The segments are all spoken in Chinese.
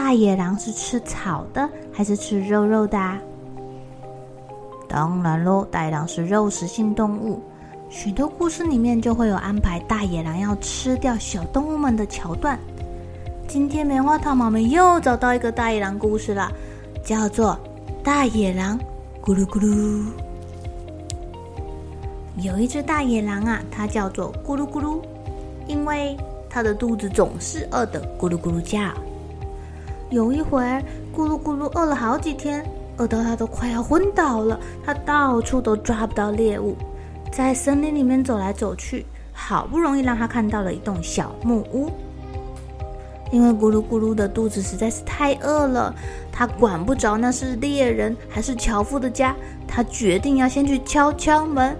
大野狼是吃草的还是吃肉肉的啊？当然喽，大野狼是肉食性动物。许多故事里面就会有安排大野狼要吃掉小动物们的桥段。今天棉花糖妈咪又找到一个大野狼故事了，叫做《大野狼咕噜咕噜》。有一只大野狼啊，它叫做咕噜咕噜，因为它的肚子总是饿得咕噜咕噜叫。有一回，咕噜咕噜饿了好几天，饿到它都快要昏倒了。它到处都抓不到猎物，在森林里面走来走去，好不容易让它看到了一栋小木屋。因为咕噜咕噜的肚子实在是太饿了，它管不着那是猎人还是樵夫的家，它决定要先去敲敲门。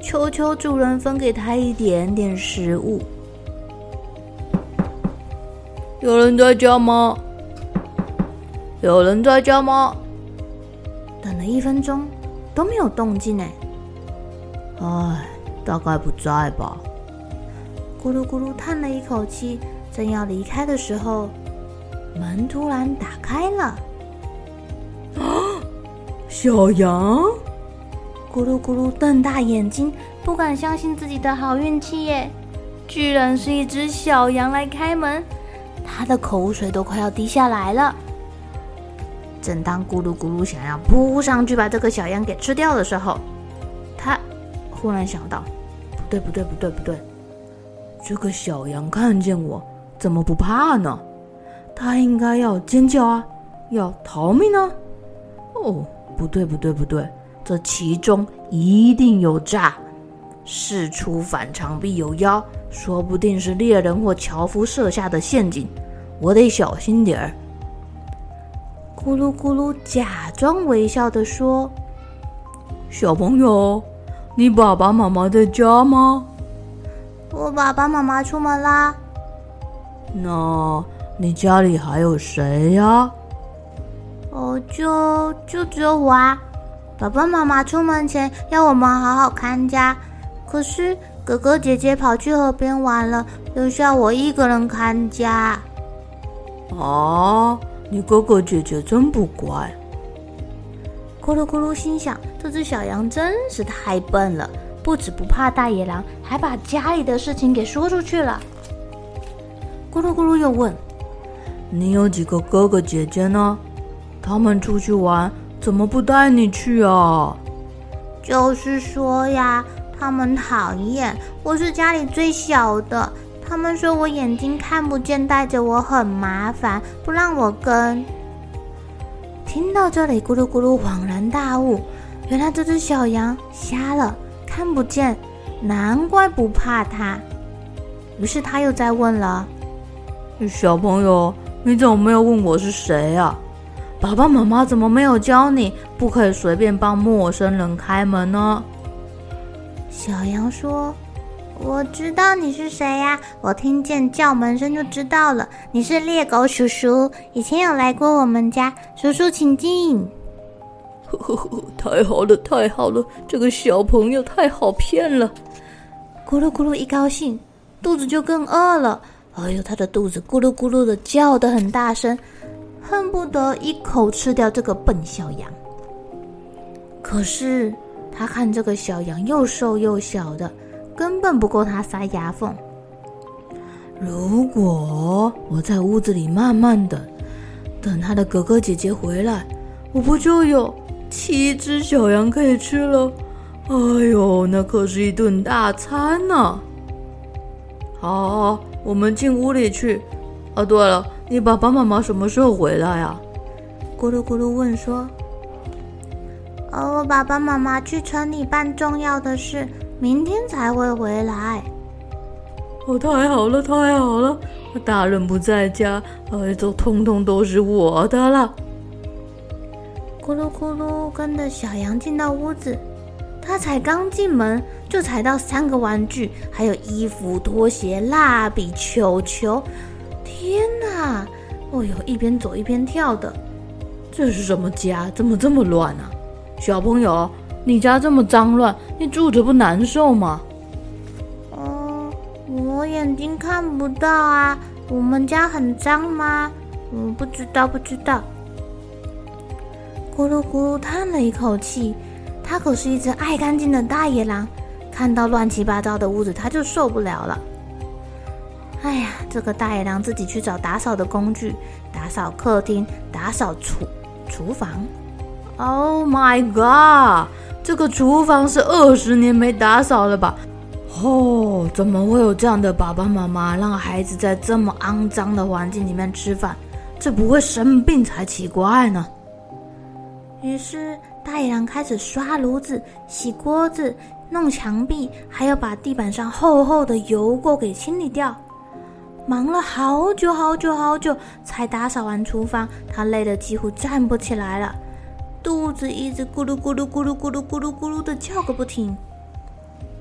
求求主人分给他一点点食物。有人在家吗？有人在家吗？等了一分钟都没有动静呢。唉，大概不在吧。咕噜咕噜叹了一口气，正要离开的时候，门突然打开了。啊，小羊！咕噜咕噜瞪大眼睛，不敢相信自己的好运气耶！居然是一只小羊来开门，他的口水都快要滴下来了。正当咕噜咕噜想要扑上去把这个小羊给吃掉的时候，他忽然想到：不对，不对，不对，不对！这个小羊看见我，怎么不怕呢？它应该要尖叫啊，要逃命啊！哦，不对，不对，不对！这其中一定有诈，事出反常必有妖，说不定是猎人或樵夫设下的陷阱，我得小心点儿。咕噜咕噜假装微笑的说：“小朋友，你爸爸妈妈在家吗？”“我爸爸妈妈出门啦。”“那你家里还有谁呀？”“哦，就就只有我啊。”爸爸妈妈出门前要我们好好看家，可是哥哥姐姐跑去河边玩了，留下我一个人看家。啊，你哥哥姐姐真不乖。咕噜咕噜心想：这只小羊真是太笨了，不止不怕大野狼，还把家里的事情给说出去了。咕噜咕噜又问：“你有几个哥哥姐姐呢？他们出去玩？”怎么不带你去啊？就是说呀，他们讨厌，我是家里最小的。他们说我眼睛看不见，带着我很麻烦，不让我跟。听到这里，咕噜咕噜恍然大悟，原来这只小羊瞎了，看不见，难怪不怕它。于是他又再问了：“小朋友，你怎么没有问我是谁啊？”爸爸妈妈怎么没有教你不可以随便帮陌生人开门呢？小羊说：“我知道你是谁呀，我听见叫门声就知道了。你是猎狗叔叔，以前有来过我们家。叔叔，请进。”呵呵呵，太好了，太好了，这个小朋友太好骗了。咕噜咕噜一高兴，肚子就更饿了。哎呦，他的肚子咕噜咕噜的叫得很大声。恨不得一口吃掉这个笨小羊。可是他看这个小羊又瘦又小的，根本不够他塞牙缝。如果我在屋子里慢慢等，等他的哥哥姐姐回来，我不就有七只小羊可以吃了？哎呦，那可是一顿大餐呢、好，好，好，我们进屋里去。哦，对了，你爸爸妈妈什么时候回来呀？咕噜咕噜问说。哦，我爸爸妈妈去城里办重要的事，明天才会回来。哦，太好了，太好了！大人不在家，哎，都通通都是我的了。咕噜咕噜跟着小羊进到屋子，他才刚进门，就踩到三个玩具，还有衣服、拖鞋、蜡笔、球球。天哪！哦哟，一边走一边跳的，这是什么家？怎么这么乱啊？小朋友，你家这么脏乱，你住着不难受吗？哦，我眼睛看不到啊。我们家很脏吗？嗯，不知道，不知道。咕噜咕噜叹了一口气，它可是一只爱干净的大野狼，看到乱七八糟的屋子，它就受不了了。哎呀，这个大野狼自己去找打扫的工具，打扫客厅，打扫厨厨房。Oh my god！这个厨房是二十年没打扫了吧？哦，怎么会有这样的爸爸妈妈让孩子在这么肮脏的环境里面吃饭？这不会生病才奇怪呢。于是大野狼开始刷炉子、洗锅子、弄墙壁，还要把地板上厚厚的油垢给清理掉。忙了好久好久好久，才打扫完厨房，他累得几乎站不起来了。肚子一直咕噜咕噜咕噜咕噜咕噜咕噜的叫个不停。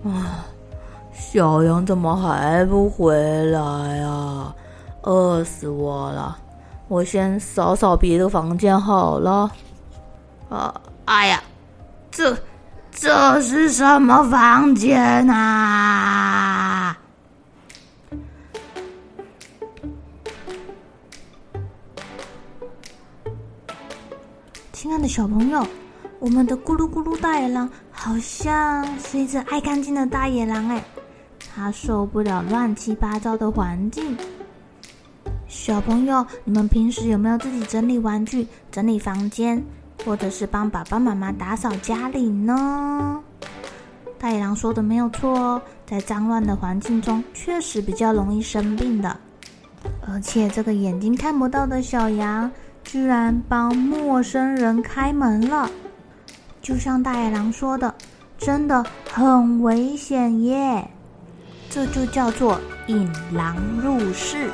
啊，小羊怎么还不回来啊？饿死我了！我先扫扫别的房间好了。啊，哎呀，这这是什么房间啊？亲爱的小朋友，我们的咕噜咕噜大野狼好像是一只爱干净的大野狼哎，它受不了乱七八糟的环境。小朋友，你们平时有没有自己整理玩具、整理房间，或者是帮爸爸妈妈打扫家里呢？大野狼说的没有错哦，在脏乱的环境中，确实比较容易生病的。而且这个眼睛看不到的小羊，居然帮陌生人开门了，就像大野狼说的，真的很危险耶！这就叫做引狼入室。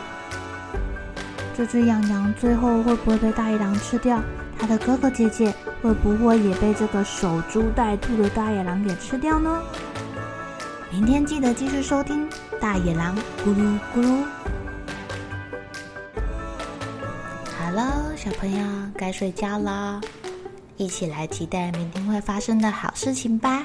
这只羊羊最后会不会被大野狼吃掉？它的哥哥姐姐会不会也被这个守株待兔的大野狼给吃掉呢？明天记得继续收听《大野狼咕噜咕噜》。小朋友，该睡觉了，一起来期待明天会发生的好事情吧。